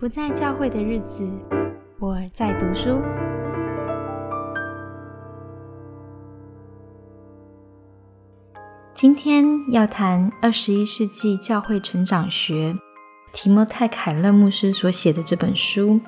不在教会的日子，我在读书。今天要谈二十一世纪教会成长学，提摩太·凯勒牧师所写的这本书。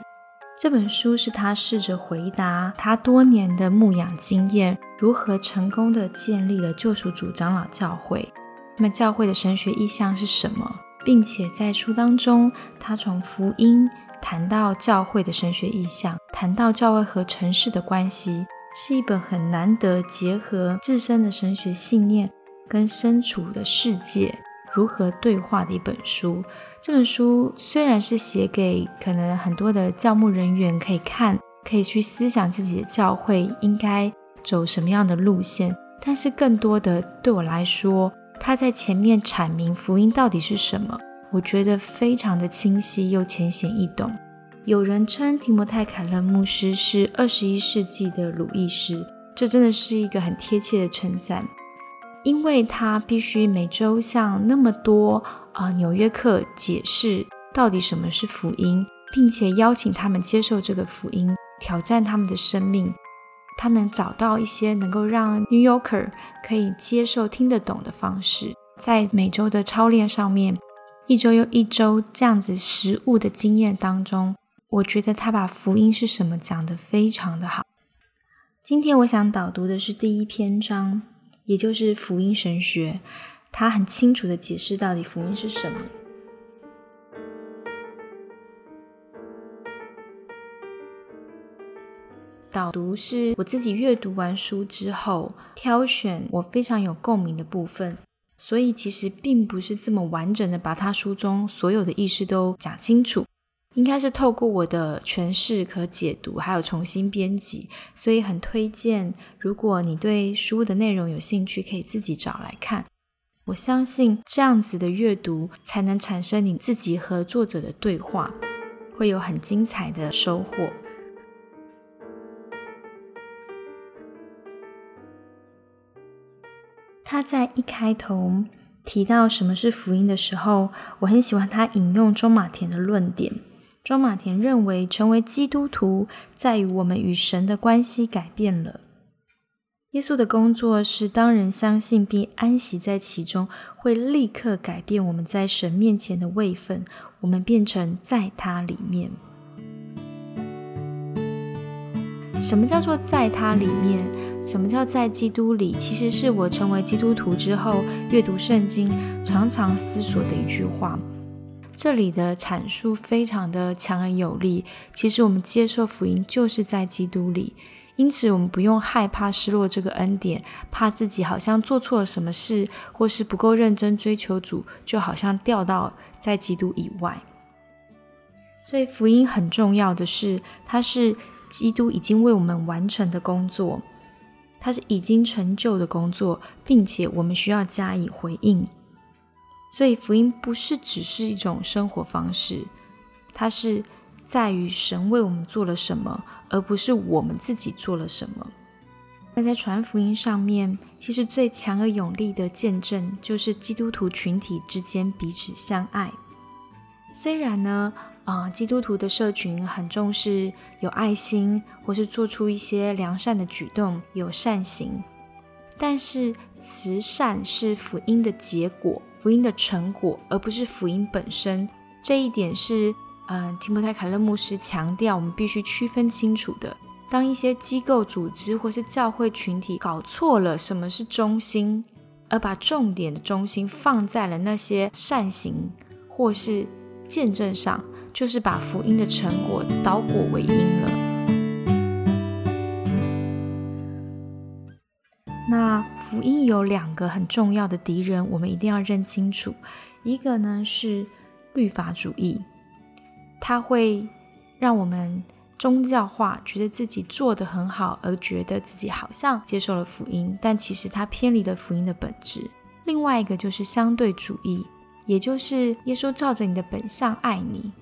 这本书是他试着回答他多年的牧养经验，如何成功的建立了救赎主长老教会。那么，教会的神学意向是什么？并且在书当中，他从福音谈到教会的神学意向，谈到教会和城市的关系，是一本很难得结合自身的神学信念跟身处的世界如何对话的一本书。这本书虽然是写给可能很多的教牧人员可以看，可以去思想自己的教会应该走什么样的路线，但是更多的对我来说。他在前面阐明福音到底是什么，我觉得非常的清晰又浅显易懂。有人称提摩太·凯勒牧师是二十一世纪的鲁易斯，这真的是一个很贴切的称赞，因为他必须每周向那么多啊纽约客解释到底什么是福音，并且邀请他们接受这个福音，挑战他们的生命。他能找到一些能够让 New Yorker 可以接受、听得懂的方式，在每周的操练上面，一周又一周这样子实物的经验当中，我觉得他把福音是什么讲得非常的好。今天我想导读的是第一篇章，也就是福音神学，他很清楚的解释到底福音是什么。导读是我自己阅读完书之后挑选我非常有共鸣的部分，所以其实并不是这么完整的把他书中所有的意思都讲清楚，应该是透过我的诠释和解读，还有重新编辑，所以很推荐，如果你对书的内容有兴趣，可以自己找来看。我相信这样子的阅读才能产生你自己和作者的对话，会有很精彩的收获。他在一开头提到什么是福音的时候，我很喜欢他引用钟马田的论点。钟马田认为，成为基督徒在于我们与神的关系改变了。耶稣的工作是，当人相信并安息在其中，会立刻改变我们在神面前的位分，我们变成在他里面。什么叫做在他里面？什么叫在基督里？其实是我成为基督徒之后阅读圣经常常思索的一句话。这里的阐述非常的强而有力。其实我们接受福音就是在基督里，因此我们不用害怕失落这个恩典，怕自己好像做错了什么事，或是不够认真追求主，就好像掉到在基督以外。所以福音很重要的是，它是。基督已经为我们完成的工作，它是已经成就的工作，并且我们需要加以回应。所以福音不是只是一种生活方式，它是在于神为我们做了什么，而不是我们自己做了什么。那在传福音上面，其实最强而有力的见证就是基督徒群体之间彼此相爱。虽然呢。啊，基督徒的社群很重视有爱心，或是做出一些良善的举动，有善行。但是慈善是福音的结果，福音的成果，而不是福音本身。这一点是，嗯，提摩太·凯勒牧师强调，我们必须区分清楚的。当一些机构、组织或是教会群体搞错了什么是中心，而把重点的中心放在了那些善行或是见证上。就是把福音的成果倒果为因了。那福音有两个很重要的敌人，我们一定要认清楚。一个呢是律法主义，它会让我们宗教化，觉得自己做得很好，而觉得自己好像接受了福音，但其实它偏离了福音的本质。另外一个就是相对主义，也就是耶稣照着你的本相爱你。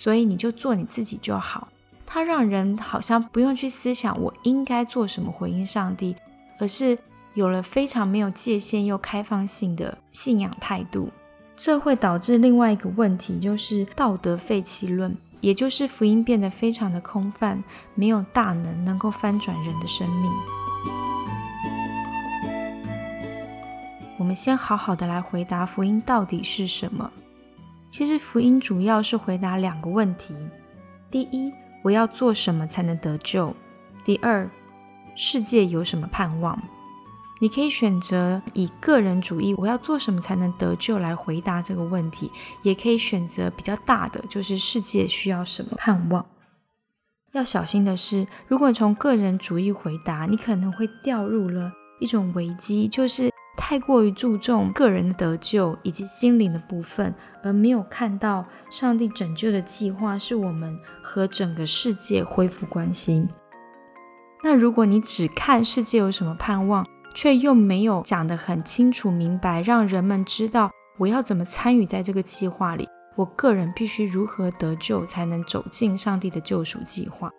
所以你就做你自己就好。它让人好像不用去思想我应该做什么回应上帝，而是有了非常没有界限又开放性的信仰态度。这会导致另外一个问题，就是道德废弃论。也就是福音变得非常的空泛，没有大能能够翻转人的生命。我们先好好的来回答福音到底是什么。其实福音主要是回答两个问题：第一，我要做什么才能得救？第二，世界有什么盼望？你可以选择以个人主义，我要做什么才能得救来回答这个问题，也可以选择比较大的，就是世界需要什么盼望。要小心的是，如果从个人主义回答，你可能会掉入了一种危机，就是太过于注重个人的得救以及心灵的部分，而没有看到上帝拯救的计划是我们和整个世界恢复关系。那如果你只看世界有什么盼望，却又没有讲得很清楚明白，让人们知道我要怎么参与在这个计划里，我个人必须如何得救才能走进上帝的救赎计划。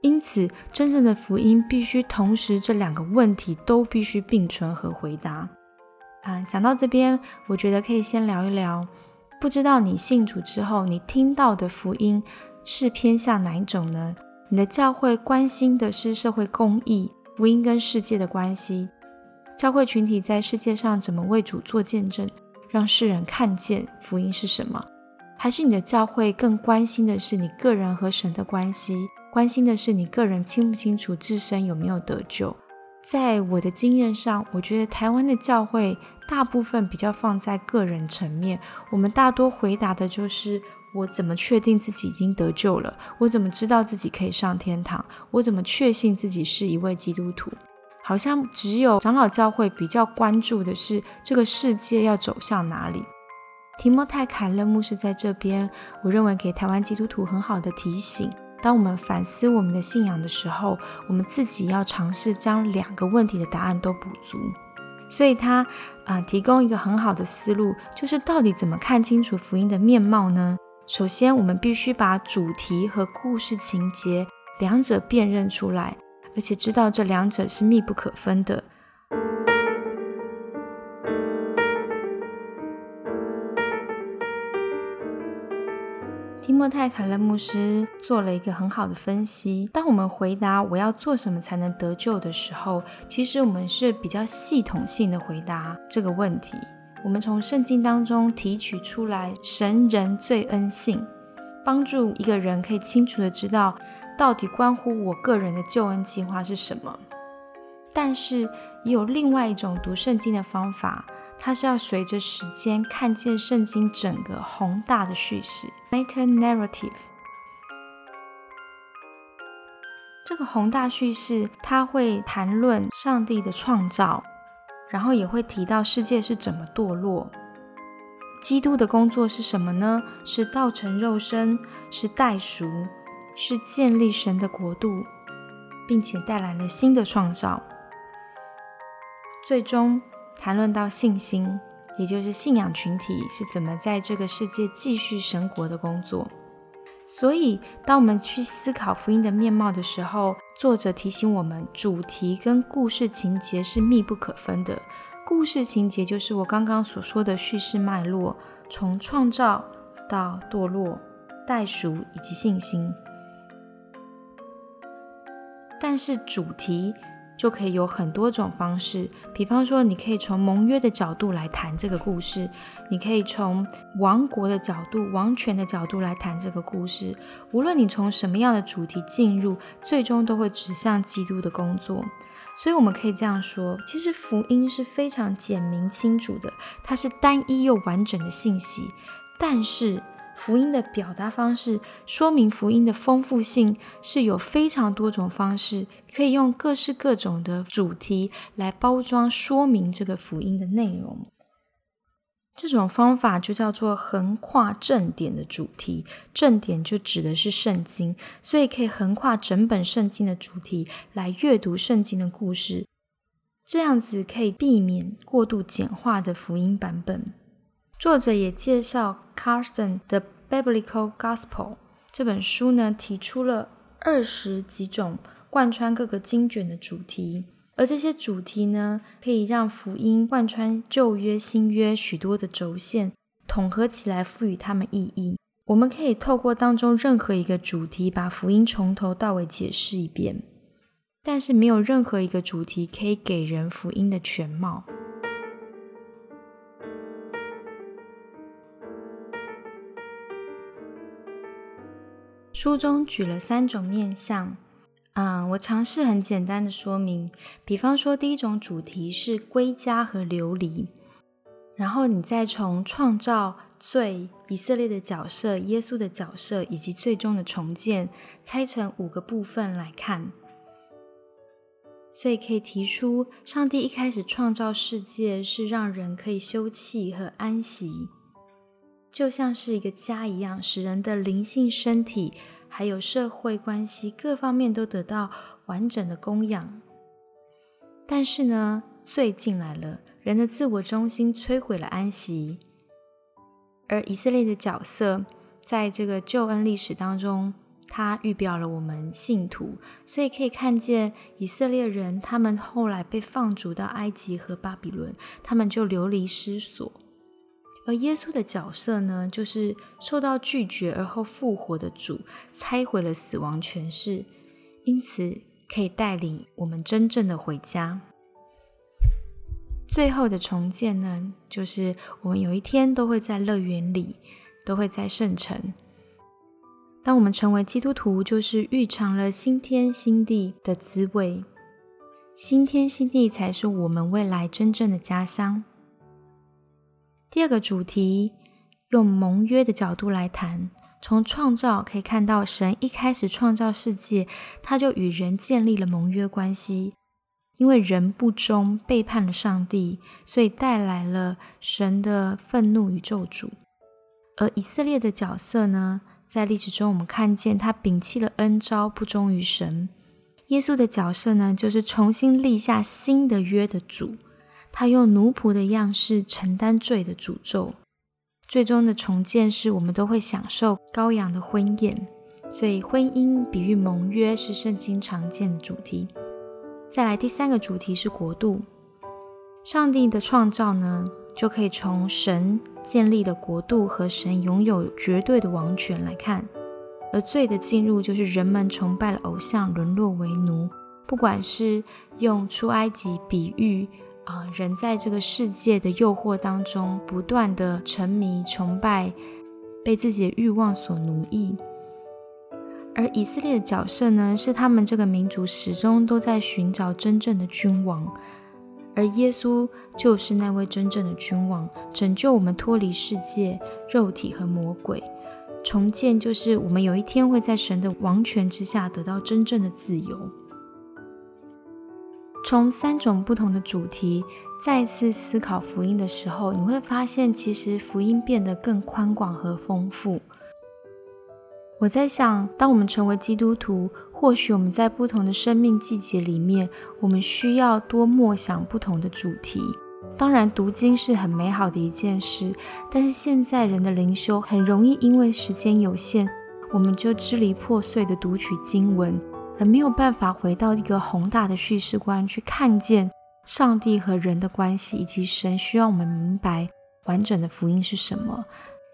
因此，真正的福音必须同时这两个问题都必须并存和回答。啊，讲到这边，我觉得可以先聊一聊，不知道你信主之后，你听到的福音是偏向哪一种呢？你的教会关心的是社会公义，福音跟世界的关系。教会群体在世界上怎么为主做见证，让世人看见福音是什么？还是你的教会更关心的是你个人和神的关系，关心的是你个人清不清楚自身有没有得救？在我的经验上，我觉得台湾的教会大部分比较放在个人层面，我们大多回答的就是我怎么确定自己已经得救了？我怎么知道自己可以上天堂？我怎么确信自己是一位基督徒？好像只有长老教会比较关注的是这个世界要走向哪里。提莫泰·凯勒牧师在这边，我认为给台湾基督徒很好的提醒：当我们反思我们的信仰的时候，我们自己要尝试将两个问题的答案都补足。所以他啊，提供一个很好的思路，就是到底怎么看清楚福音的面貌呢？首先，我们必须把主题和故事情节两者辨认出来。而且知道这两者是密不可分的。提莫泰·凯勒牧师做了一个很好的分析。当我们回答“我要做什么才能得救”的时候，其实我们是比较系统性的回答这个问题。我们从圣经当中提取出来神人罪恩性，帮助一个人可以清楚的知道。到底关乎我个人的救恩计划是什么？但是也有另外一种读圣经的方法，它是要随着时间看见圣经整个宏大的叙事 （meta narrative）。这个宏大叙事，它会谈论上帝的创造，然后也会提到世界是怎么堕落。基督的工作是什么呢？是道成肉身，是代赎。是建立神的国度，并且带来了新的创造。最终谈论到信心，也就是信仰群体是怎么在这个世界继续神国的工作。所以，当我们去思考福音的面貌的时候，作者提醒我们，主题跟故事情节是密不可分的。故事情节就是我刚刚所说的叙事脉络，从创造到堕落、代赎以及信心。但是主题就可以有很多种方式，比方说，你可以从盟约的角度来谈这个故事，你可以从王国的角度、王权的角度来谈这个故事。无论你从什么样的主题进入，最终都会指向基督的工作。所以我们可以这样说：，其实福音是非常简明清楚的，它是单一又完整的信息，但是。福音的表达方式，说明福音的丰富性是有非常多种方式，可以用各式各种的主题来包装说明这个福音的内容。这种方法就叫做横跨正点的主题，正点就指的是圣经，所以可以横跨整本圣经的主题来阅读圣经的故事，这样子可以避免过度简化的福音版本。作者也介绍 Carson 的《Biblical Gospel》这本书呢，提出了二十几种贯穿各个经卷的主题，而这些主题呢，可以让福音贯穿旧约、新约许多的轴线，统合起来，赋予它们意义。我们可以透过当中任何一个主题，把福音从头到尾解释一遍，但是没有任何一个主题可以给人福音的全貌。书中举了三种面相，嗯，我尝试很简单的说明。比方说，第一种主题是归家和流离，然后你再从创造、罪、以色列的角色、耶稣的角色以及最终的重建，拆成五个部分来看。所以可以提出，上帝一开始创造世界是让人可以休憩和安息。就像是一个家一样，使人的灵性、身体，还有社会关系各方面都得到完整的供养。但是呢，罪进来了，人的自我中心摧毁了安息。而以色列的角色，在这个救恩历史当中，他预表了我们信徒，所以可以看见以色列人，他们后来被放逐到埃及和巴比伦，他们就流离失所。而耶稣的角色呢，就是受到拒绝而后复活的主，拆毁了死亡权势，因此可以带领我们真正的回家。最后的重建呢，就是我们有一天都会在乐园里，都会在圣城。当我们成为基督徒，就是预尝了新天新地的滋味。新天新地才是我们未来真正的家乡。第二个主题，用盟约的角度来谈。从创造可以看到，神一开始创造世界，他就与人建立了盟约关系。因为人不忠，背叛了上帝，所以带来了神的愤怒与咒诅。而以色列的角色呢，在历史中我们看见他摒弃了恩招，不忠于神。耶稣的角色呢，就是重新立下新的约的主。他用奴仆的样式承担罪的诅咒，最终的重建是我们都会享受羔羊的婚宴。所以，婚姻比喻盟约是圣经常见的主题。再来，第三个主题是国度。上帝的创造呢，就可以从神建立的国度和神拥有绝对的王权来看；而罪的进入，就是人们崇拜了偶像，沦落为奴。不管是用出埃及比喻。啊，人在这个世界的诱惑当中，不断的沉迷、崇拜，被自己的欲望所奴役。而以色列的角色呢，是他们这个民族始终都在寻找真正的君王，而耶稣就是那位真正的君王，拯救我们脱离世界、肉体和魔鬼，重建就是我们有一天会在神的王权之下得到真正的自由。从三种不同的主题再次思考福音的时候，你会发现，其实福音变得更宽广和丰富。我在想，当我们成为基督徒，或许我们在不同的生命季节里面，我们需要多默想不同的主题。当然，读经是很美好的一件事，但是现在人的灵修很容易因为时间有限，我们就支离破碎的读取经文。而没有办法回到一个宏大的叙事观，去看见上帝和人的关系，以及神需要我们明白完整的福音是什么。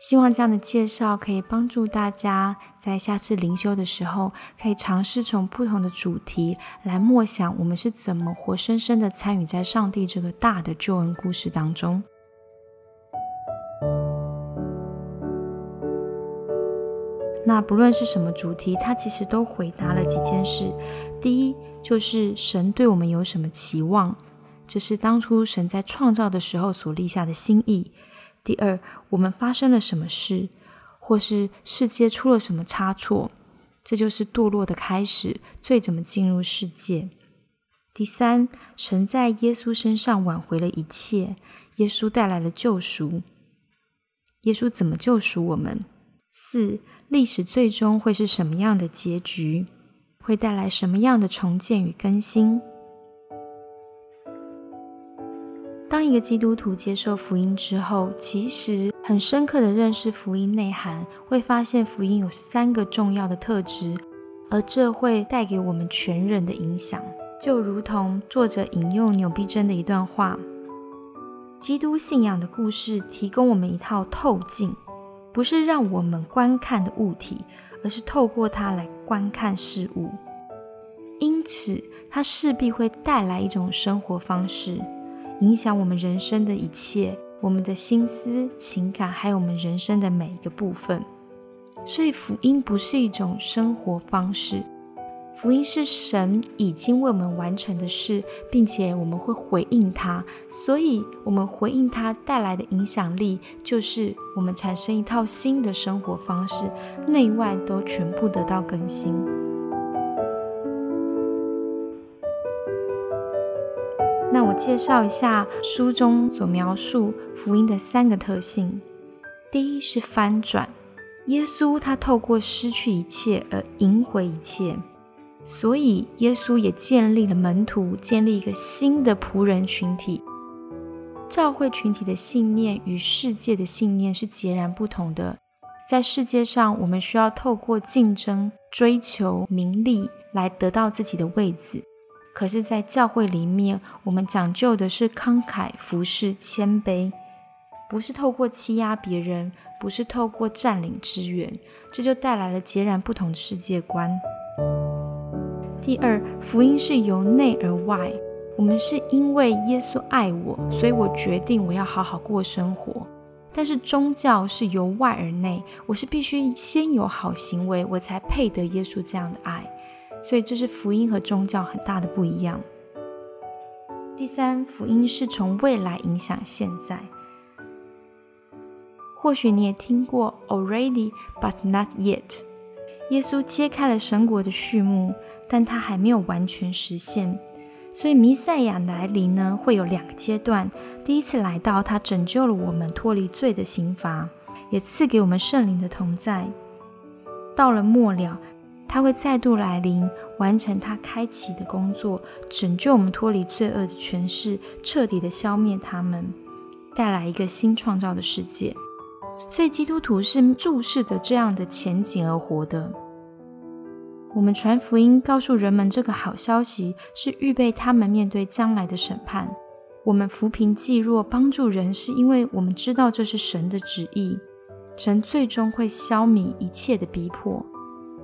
希望这样的介绍可以帮助大家在下次灵修的时候，可以尝试从不同的主题来默想，我们是怎么活生生的参与在上帝这个大的救恩故事当中。那不论是什么主题，它其实都回答了几件事。第一，就是神对我们有什么期望，这是当初神在创造的时候所立下的心意。第二，我们发生了什么事，或是世界出了什么差错，这就是堕落的开始，罪怎么进入世界。第三，神在耶稣身上挽回了一切，耶稣带来了救赎。耶稣怎么救赎我们？四。历史最终会是什么样的结局？会带来什么样的重建与更新？当一个基督徒接受福音之后，其实很深刻的认识福音内涵，会发现福音有三个重要的特质，而这会带给我们全人的影响。就如同作者引用纽必真的一段话：基督信仰的故事提供我们一套透镜。不是让我们观看的物体，而是透过它来观看事物。因此，它势必会带来一种生活方式，影响我们人生的一切，我们的心思、情感，还有我们人生的每一个部分。所以，福音不是一种生活方式。福音是神已经为我们完成的事，并且我们会回应他，所以我们回应他带来的影响力，就是我们产生一套新的生活方式，内外都全部得到更新。那我介绍一下书中所描述福音的三个特性：第一是翻转，耶稣他透过失去一切而赢回一切。所以，耶稣也建立了门徒，建立一个新的仆人群体。教会群体的信念与世界的信念是截然不同的。在世界上，我们需要透过竞争、追求名利来得到自己的位子；可是，在教会里面，我们讲究的是慷慨、服侍、谦卑，不是透过欺压别人，不是透过占领资源，这就带来了截然不同的世界观。第二，福音是由内而外。我们是因为耶稣爱我，所以我决定我要好好过生活。但是宗教是由外而内，我是必须先有好行为，我才配得耶稣这样的爱。所以这是福音和宗教很大的不一样。第三，福音是从未来影响现在。或许你也听过 already but not yet。耶稣揭开了神国的序幕。但它还没有完全实现，所以弥赛亚来临呢，会有两个阶段。第一次来到，他拯救了我们脱离罪的刑罚，也赐给我们圣灵的同在。到了末了，他会再度来临，完成他开启的工作，拯救我们脱离罪恶的权势，彻底的消灭他们，带来一个新创造的世界。所以基督徒是注视着这样的前景而活的。我们传福音，告诉人们这个好消息，是预备他们面对将来的审判。我们扶贫济弱，帮助人，是因为我们知道这是神的旨意。神最终会消弭一切的逼迫。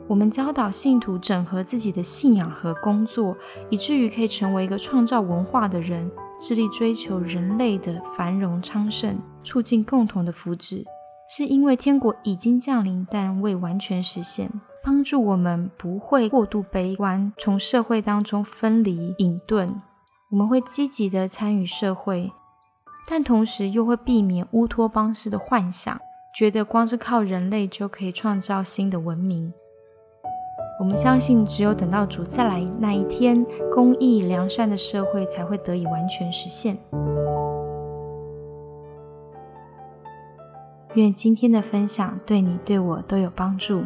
我们教导信徒整合自己的信仰和工作，以至于可以成为一个创造文化的人，致力追求人类的繁荣昌盛，促进共同的福祉。是因为天国已经降临，但未完全实现。帮助我们不会过度悲观，从社会当中分离隐遁。我们会积极的参与社会，但同时又会避免乌托邦式的幻想，觉得光是靠人类就可以创造新的文明。我们相信，只有等到主再来那一天，公义良善的社会才会得以完全实现。愿今天的分享对你对我都有帮助。